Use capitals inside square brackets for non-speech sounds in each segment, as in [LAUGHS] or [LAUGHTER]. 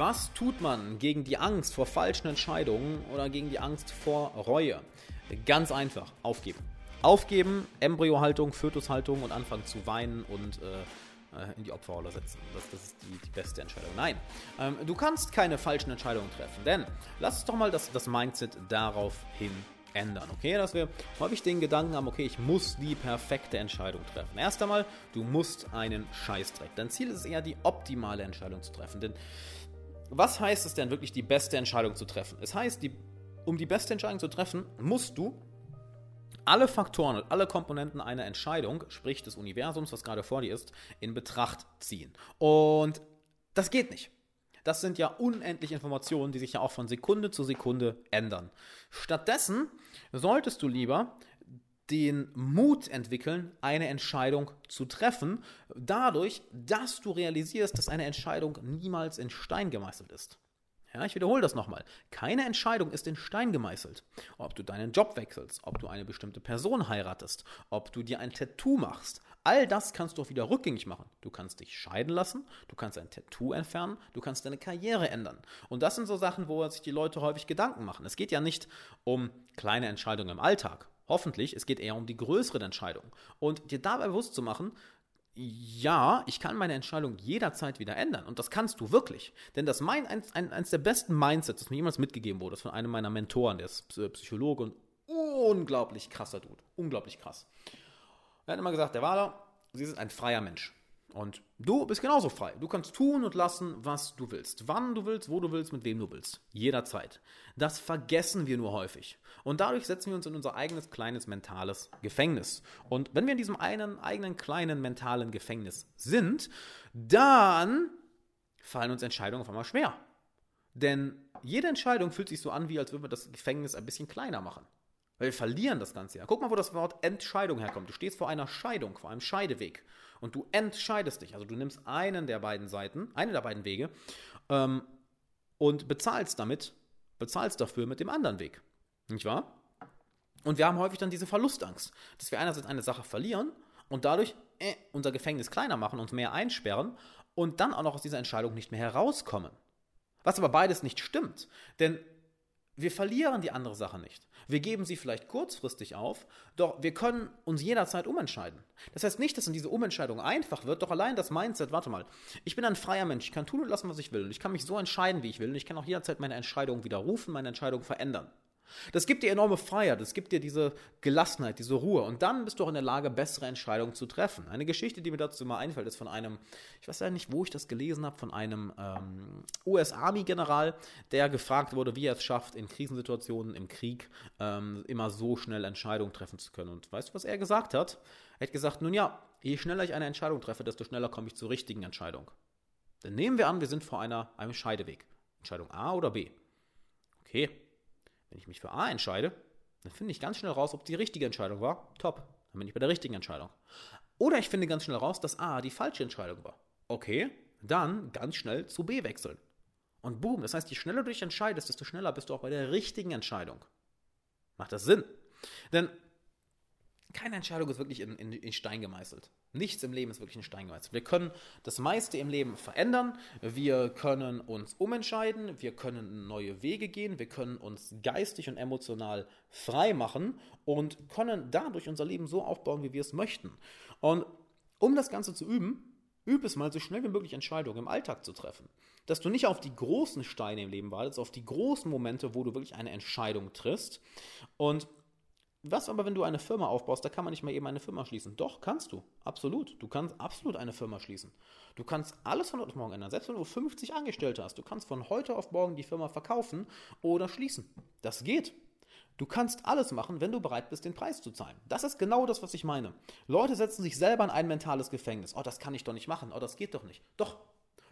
Was tut man gegen die Angst vor falschen Entscheidungen oder gegen die Angst vor Reue? Ganz einfach, aufgeben. Aufgeben, Embryohaltung, Fötushaltung und anfangen zu weinen und äh, äh in die Opferrolle setzen. Das, das ist die, die, beste Entscheidung. Nein, ähm, du kannst keine falschen Entscheidungen treffen, denn lass uns doch mal das, das Mindset daraufhin ändern, okay? Dass wir häufig den Gedanken haben, okay, ich muss die perfekte Entscheidung treffen. Erst einmal, du musst einen Scheißdreck. Dein Ziel ist es eher, die optimale Entscheidung zu treffen, denn was heißt es denn wirklich, die beste Entscheidung zu treffen? Es heißt, die, um die beste Entscheidung zu treffen, musst du alle Faktoren und alle Komponenten einer Entscheidung, sprich des Universums, was gerade vor dir ist, in Betracht ziehen. Und das geht nicht. Das sind ja unendliche Informationen, die sich ja auch von Sekunde zu Sekunde ändern. Stattdessen solltest du lieber den Mut entwickeln, eine Entscheidung zu treffen, dadurch, dass du realisierst, dass eine Entscheidung niemals in Stein gemeißelt ist. Ja, ich wiederhole das nochmal. Keine Entscheidung ist in Stein gemeißelt. Ob du deinen Job wechselst, ob du eine bestimmte Person heiratest, ob du dir ein Tattoo machst, all das kannst du auch wieder rückgängig machen. Du kannst dich scheiden lassen, du kannst ein Tattoo entfernen, du kannst deine Karriere ändern. Und das sind so Sachen, wo sich die Leute häufig Gedanken machen. Es geht ja nicht um kleine Entscheidungen im Alltag. Hoffentlich, es geht eher um die größeren Entscheidungen. Und dir dabei bewusst zu machen, ja, ich kann meine Entscheidung jederzeit wieder ändern. Und das kannst du wirklich. Denn das mein, eins, eins der besten Mindsets, das mir jemals mitgegeben wurde, ist von einem meiner Mentoren, der ist Psychologe und unglaublich krasser Dude. Unglaublich krass. Er hat immer gesagt, der Waler, Sie sind ein freier Mensch. Und du bist genauso frei. Du kannst tun und lassen, was du willst. Wann du willst, wo du willst, mit wem du willst. Jederzeit. Das vergessen wir nur häufig. Und dadurch setzen wir uns in unser eigenes kleines mentales Gefängnis. Und wenn wir in diesem einen eigenen kleinen mentalen Gefängnis sind, dann fallen uns Entscheidungen auf einmal schwer. Denn jede Entscheidung fühlt sich so an, wie als würden wir das Gefängnis ein bisschen kleiner machen. Weil wir verlieren das Ganze ja. Guck mal, wo das Wort Entscheidung herkommt. Du stehst vor einer Scheidung, vor einem Scheideweg. Und du entscheidest dich. Also du nimmst einen der beiden Seiten, einen der beiden Wege ähm, und bezahlst damit, bezahlst dafür mit dem anderen Weg. Nicht wahr? Und wir haben häufig dann diese Verlustangst, dass wir einerseits eine Sache verlieren und dadurch äh, unser Gefängnis kleiner machen, uns mehr einsperren und dann auch noch aus dieser Entscheidung nicht mehr herauskommen. Was aber beides nicht stimmt. Denn wir verlieren die andere Sache nicht. Wir geben sie vielleicht kurzfristig auf, doch wir können uns jederzeit umentscheiden. Das heißt nicht, dass in diese Umentscheidung einfach wird, doch allein das Mindset, warte mal, ich bin ein freier Mensch, ich kann tun und lassen, was ich will. Und ich kann mich so entscheiden, wie ich will. Und ich kann auch jederzeit meine Entscheidung widerrufen, meine Entscheidung verändern. Das gibt dir enorme Freiheit, das gibt dir diese Gelassenheit, diese Ruhe und dann bist du auch in der Lage, bessere Entscheidungen zu treffen. Eine Geschichte, die mir dazu immer einfällt, ist von einem, ich weiß ja nicht, wo ich das gelesen habe, von einem ähm, US-Army-General, der gefragt wurde, wie er es schafft, in Krisensituationen, im Krieg, ähm, immer so schnell Entscheidungen treffen zu können. Und weißt du, was er gesagt hat? Er hat gesagt, nun ja, je schneller ich eine Entscheidung treffe, desto schneller komme ich zur richtigen Entscheidung. Dann nehmen wir an, wir sind vor einer, einem Scheideweg. Entscheidung A oder B. Okay, wenn ich mich für A entscheide, dann finde ich ganz schnell raus, ob die richtige Entscheidung war. Top. Dann bin ich bei der richtigen Entscheidung. Oder ich finde ganz schnell raus, dass A die falsche Entscheidung war. Okay, dann ganz schnell zu B wechseln. Und boom, das heißt, je schneller du dich entscheidest, desto schneller bist du auch bei der richtigen Entscheidung. Macht das Sinn? Denn keine Entscheidung ist wirklich in, in, in, Stein gemeißelt. Nichts im Leben ist wirklich in Stein gemeißelt. Wir können das meiste im Leben verändern. Wir können uns umentscheiden. Wir können neue Wege gehen. Wir können uns geistig und emotional frei machen und können dadurch unser Leben so aufbauen, wie wir es möchten. Und um das Ganze zu üben, übe es mal so schnell wie möglich Entscheidungen im Alltag zu treffen. Dass du nicht auf die großen Steine im Leben wartest, auf die großen Momente, wo du wirklich eine Entscheidung triffst. Und was aber, wenn du eine Firma aufbaust, da kann man nicht mal eben eine Firma schließen. Doch, kannst du. Absolut. Du kannst absolut eine Firma schließen. Du kannst alles von heute auf morgen ändern. Selbst wenn du 50 Angestellte hast, du kannst von heute auf morgen die Firma verkaufen oder schließen. Das geht. Du kannst alles machen, wenn du bereit bist, den Preis zu zahlen. Das ist genau das, was ich meine. Leute setzen sich selber in ein mentales Gefängnis. Oh, das kann ich doch nicht machen. Oh, das geht doch nicht. Doch,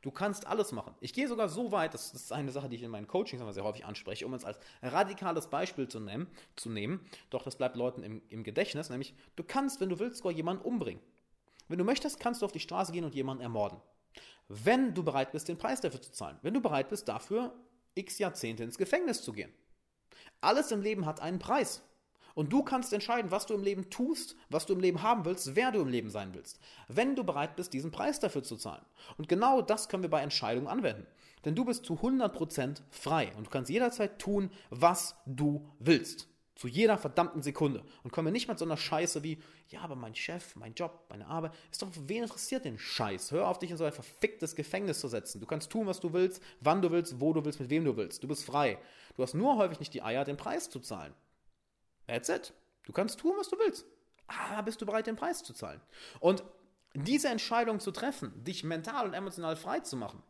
Du kannst alles machen. Ich gehe sogar so weit, das, ist eine Sache, die ich in meinen Coachings immer sehr häufig anspreche, um es als radikales Beispiel zu nehmen, zu nehmen. Doch das bleibt Leuten im, im Gedächtnis, nämlich du kannst, wenn du willst, sogar jemanden umbringen. Wenn du möchtest, kannst du auf die Straße gehen und jemanden ermorden. Wenn du bereit bist, den Preis dafür zu zahlen. Wenn du bereit bist, dafür x Jahrzehnte ins Gefängnis zu gehen. Alles im Leben hat einen Preis. Und du kannst entscheiden, was du im Leben tust, was du im Leben haben willst, wer du im Leben sein willst. Wenn du bereit bist, diesen Preis dafür zu zahlen. Und genau das können wir bei Entscheidungen anwenden. Denn du bist zu 100% frei und du kannst jederzeit tun, was du willst. Zu jeder verdammten Sekunde. Und kommen wir nicht mit so einer Scheiße wie, ja, aber mein Chef, mein Job, meine Arbeit, ist doch, wen interessiert den Scheiß? Hör auf, dich in so ein verficktes Gefängnis zu setzen. Du kannst tun, was du willst, wann du willst, wo du willst, mit wem du willst. Du bist frei. Du hast nur häufig nicht die Eier, den Preis zu zahlen. That's it. Du kannst tun, was du willst. Aber bist du bereit, den Preis zu zahlen? Und diese Entscheidung zu treffen, dich mental und emotional frei zu machen,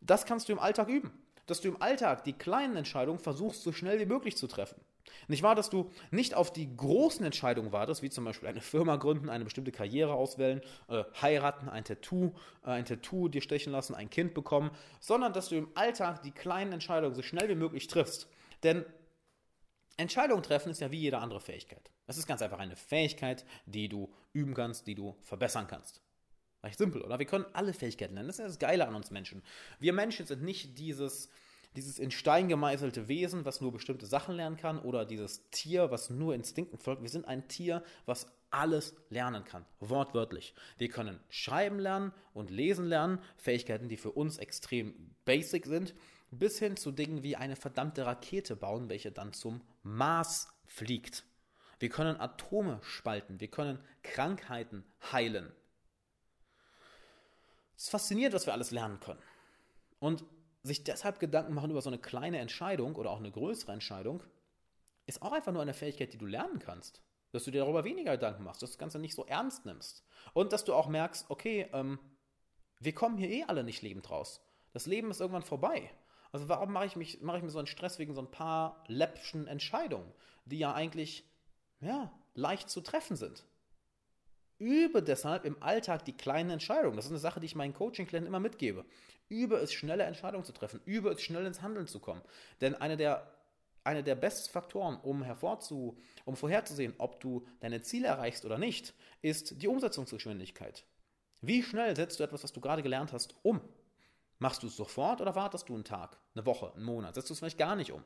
das kannst du im Alltag üben. Dass du im Alltag die kleinen Entscheidungen versuchst, so schnell wie möglich zu treffen. Nicht wahr, dass du nicht auf die großen Entscheidungen wartest, wie zum Beispiel eine Firma gründen, eine bestimmte Karriere auswählen, äh, heiraten, ein Tattoo, äh, ein Tattoo dir stechen lassen, ein Kind bekommen, sondern dass du im Alltag die kleinen Entscheidungen so schnell wie möglich triffst. Denn Entscheidungen treffen ist ja wie jede andere Fähigkeit. Es ist ganz einfach eine Fähigkeit, die du üben kannst, die du verbessern kannst. Recht simpel, oder? Wir können alle Fähigkeiten lernen. Das ist ja das Geile an uns Menschen. Wir Menschen sind nicht dieses, dieses in Stein gemeißelte Wesen, was nur bestimmte Sachen lernen kann, oder dieses Tier, was nur Instinkten folgt. Wir sind ein Tier, was alles lernen kann, wortwörtlich. Wir können schreiben lernen und lesen lernen, Fähigkeiten, die für uns extrem basic sind, bis hin zu Dingen wie eine verdammte Rakete bauen, welche dann zum Mars fliegt. Wir können Atome spalten, wir können Krankheiten heilen. Es ist faszinierend, was wir alles lernen können. Und sich deshalb Gedanken machen über so eine kleine Entscheidung oder auch eine größere Entscheidung, ist auch einfach nur eine Fähigkeit, die du lernen kannst. Dass du dir darüber weniger Gedanken machst, dass du das Ganze nicht so ernst nimmst. Und dass du auch merkst, okay, ähm, wir kommen hier eh alle nicht lebend raus. Das Leben ist irgendwann vorbei. Also warum mache ich, mich, mache ich mir so einen Stress wegen so ein paar läppschen Entscheidungen, die ja eigentlich ja, leicht zu treffen sind? Übe deshalb im Alltag die kleinen Entscheidungen. Das ist eine Sache, die ich meinen Coaching-Klienten immer mitgebe. Übe es, schnelle Entscheidungen zu treffen. Übe es, schnell ins Handeln zu kommen. Denn eine der, eine der besten Faktoren, um, hervorzu, um vorherzusehen, ob du deine Ziele erreichst oder nicht, ist die Umsetzungsgeschwindigkeit. Wie schnell setzt du etwas, was du gerade gelernt hast, um? Machst du es sofort oder wartest du einen Tag, eine Woche, einen Monat? Setzt du es vielleicht gar nicht um?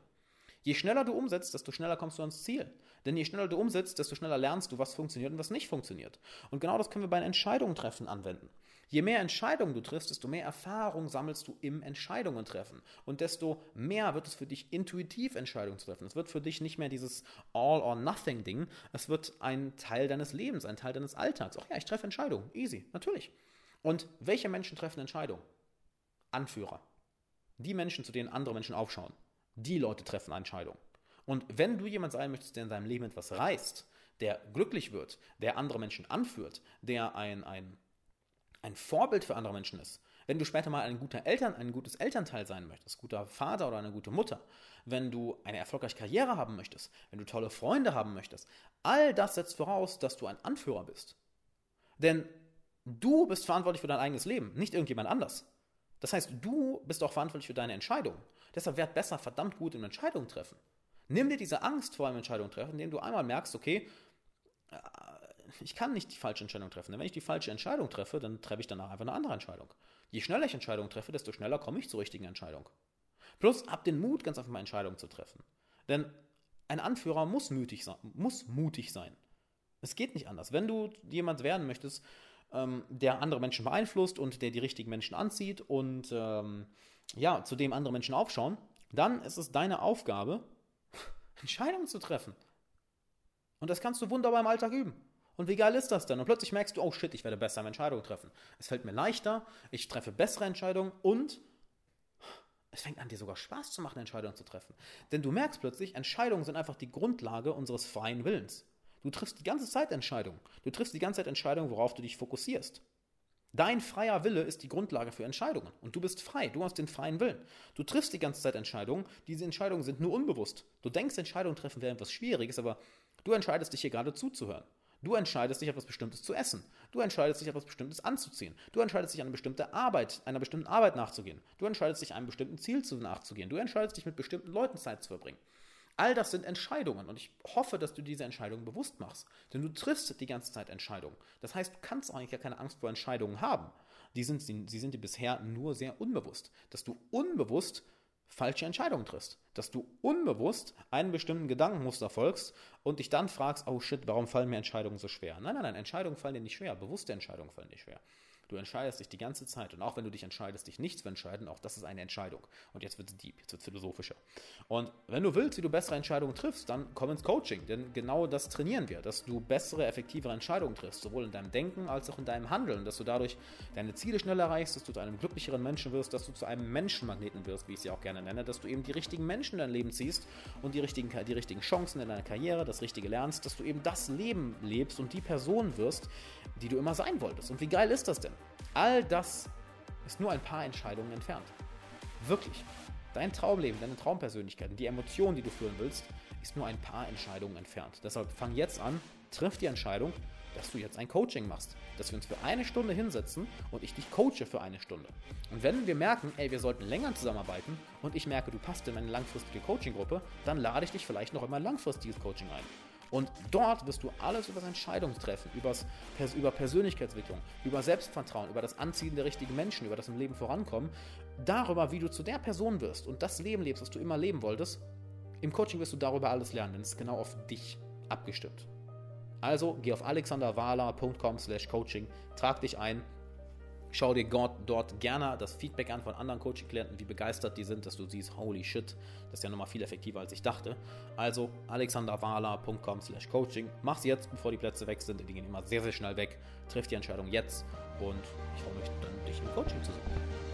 Je schneller du umsetzt, desto schneller kommst du ans Ziel. Denn je schneller du umsetzt, desto schneller lernst du, was funktioniert und was nicht funktioniert. Und genau das können wir bei Entscheidungen treffen anwenden. Je mehr Entscheidungen du triffst, desto mehr Erfahrung sammelst du im Entscheidungen treffen. Und desto mehr wird es für dich intuitiv, Entscheidungen zu treffen. Es wird für dich nicht mehr dieses All-or-Nothing-Ding. Es wird ein Teil deines Lebens, ein Teil deines Alltags. Ach ja, ich treffe Entscheidungen. Easy, natürlich. Und welche Menschen treffen Entscheidungen? Anführer. Die Menschen, zu denen andere Menschen aufschauen. Die Leute treffen Entscheidungen. Und wenn du jemand sein möchtest, der in seinem Leben etwas reißt, der glücklich wird, der andere Menschen anführt, der ein, ein, ein Vorbild für andere Menschen ist, wenn du später mal ein guter Eltern, ein gutes Elternteil sein möchtest, guter Vater oder eine gute Mutter, wenn du eine erfolgreiche Karriere haben möchtest, wenn du tolle Freunde haben möchtest, all das setzt voraus, dass du ein Anführer bist. Denn du bist verantwortlich für dein eigenes Leben, nicht irgendjemand anders. Das heißt, du bist auch verantwortlich für deine Entscheidungen. Deshalb werd besser verdammt gut in Entscheidungen treffen. Nimm dir diese Angst vor einem Entscheidung treffen, indem du einmal merkst, okay, äh, ich kann nicht die falsche Entscheidung treffen. Denn wenn ich die falsche Entscheidung treffe, dann treffe ich danach einfach eine andere Entscheidung. Je schneller ich Entscheidungen treffe, desto schneller komme ich zur richtigen Entscheidung. Plus, hab den Mut, ganz einfach mal Entscheidungen zu treffen. Denn ein Anführer muss mutig sein. Muss mutig sein. Es geht nicht anders. Wenn du jemand werden möchtest, ähm, der andere Menschen beeinflusst und der die richtigen Menschen anzieht und ähm, ja, zu dem andere Menschen aufschauen, dann ist es deine Aufgabe, [LAUGHS] Entscheidungen zu treffen. Und das kannst du wunderbar im Alltag üben. Und wie geil ist das denn? Und plötzlich merkst du, oh shit, ich werde besser Entscheidungen treffen. Es fällt mir leichter, ich treffe bessere Entscheidungen und es fängt an, dir sogar Spaß zu machen, Entscheidungen zu treffen. Denn du merkst plötzlich, Entscheidungen sind einfach die Grundlage unseres freien Willens. Du triffst die ganze Zeit Entscheidungen. Du triffst die ganze Zeit Entscheidungen, worauf du dich fokussierst. Dein freier Wille ist die Grundlage für Entscheidungen. Und du bist frei, du hast den freien Willen. Du triffst die ganze Zeit Entscheidungen. Diese Entscheidungen sind nur unbewusst. Du denkst, Entscheidungen treffen wäre etwas Schwieriges, aber du entscheidest dich hier gerade zuzuhören. Du entscheidest dich, etwas Bestimmtes zu essen. Du entscheidest dich, etwas Bestimmtes anzuziehen. Du entscheidest dich, eine bestimmte Arbeit, einer bestimmten Arbeit nachzugehen. Du entscheidest dich, einem bestimmten Ziel nachzugehen. Du entscheidest dich, mit bestimmten Leuten Zeit zu verbringen. All das sind Entscheidungen und ich hoffe, dass du diese Entscheidungen bewusst machst. Denn du triffst die ganze Zeit Entscheidungen. Das heißt, du kannst eigentlich ja keine Angst vor Entscheidungen haben. Die sind, sie, sie sind dir bisher nur sehr unbewusst. Dass du unbewusst falsche Entscheidungen triffst. Dass du unbewusst einen bestimmten Gedankenmuster folgst und dich dann fragst, oh shit, warum fallen mir Entscheidungen so schwer? Nein, nein, nein, Entscheidungen fallen dir nicht schwer. Bewusste Entscheidungen fallen dir schwer. Du entscheidest dich die ganze Zeit. Und auch wenn du dich entscheidest, dich nicht zu entscheiden, auch das ist eine Entscheidung. Und jetzt wird es deep, jetzt wird es philosophischer. Und wenn du willst, wie du bessere Entscheidungen triffst, dann komm ins Coaching. Denn genau das trainieren wir, dass du bessere, effektivere Entscheidungen triffst. Sowohl in deinem Denken als auch in deinem Handeln. Dass du dadurch deine Ziele schneller erreichst, dass du zu einem glücklicheren Menschen wirst, dass du zu einem Menschenmagneten wirst, wie ich sie auch gerne nenne. Dass du eben die richtigen Menschen in dein Leben ziehst und die richtigen, die richtigen Chancen in deiner Karriere, das Richtige lernst. Dass du eben das Leben lebst und die Person wirst, die du immer sein wolltest. Und wie geil ist das denn? All das ist nur ein paar Entscheidungen entfernt. Wirklich. Dein Traumleben, deine Traumpersönlichkeit die Emotionen, die du führen willst, ist nur ein paar Entscheidungen entfernt. Deshalb fang jetzt an, triff die Entscheidung, dass du jetzt ein Coaching machst. Dass wir uns für eine Stunde hinsetzen und ich dich coache für eine Stunde. Und wenn wir merken, ey, wir sollten länger zusammenarbeiten und ich merke, du passt in meine langfristige Coaching-Gruppe, dann lade ich dich vielleicht noch in mein langfristiges Coaching ein. Und dort wirst du alles über Entscheidungen treffen, übers, über Persönlichkeitsentwicklung, über Selbstvertrauen, über das Anziehen der richtigen Menschen, über das im Leben vorankommen, darüber, wie du zu der Person wirst und das Leben lebst, was du immer leben wolltest. Im Coaching wirst du darüber alles lernen, denn es ist genau auf dich abgestimmt. Also geh auf alexanderwala.com slash coaching, trag dich ein, Schau dir dort gerne das Feedback an von anderen Coaching-Klienten, wie begeistert die sind, dass du siehst, holy shit, das ist ja nochmal viel effektiver, als ich dachte. Also alexanderwala.com slash coaching. Mach's jetzt, bevor die Plätze weg sind. Die gehen immer sehr, sehr schnell weg. Triff die Entscheidung jetzt und ich freue mich dann, dich im Coaching zu sehen.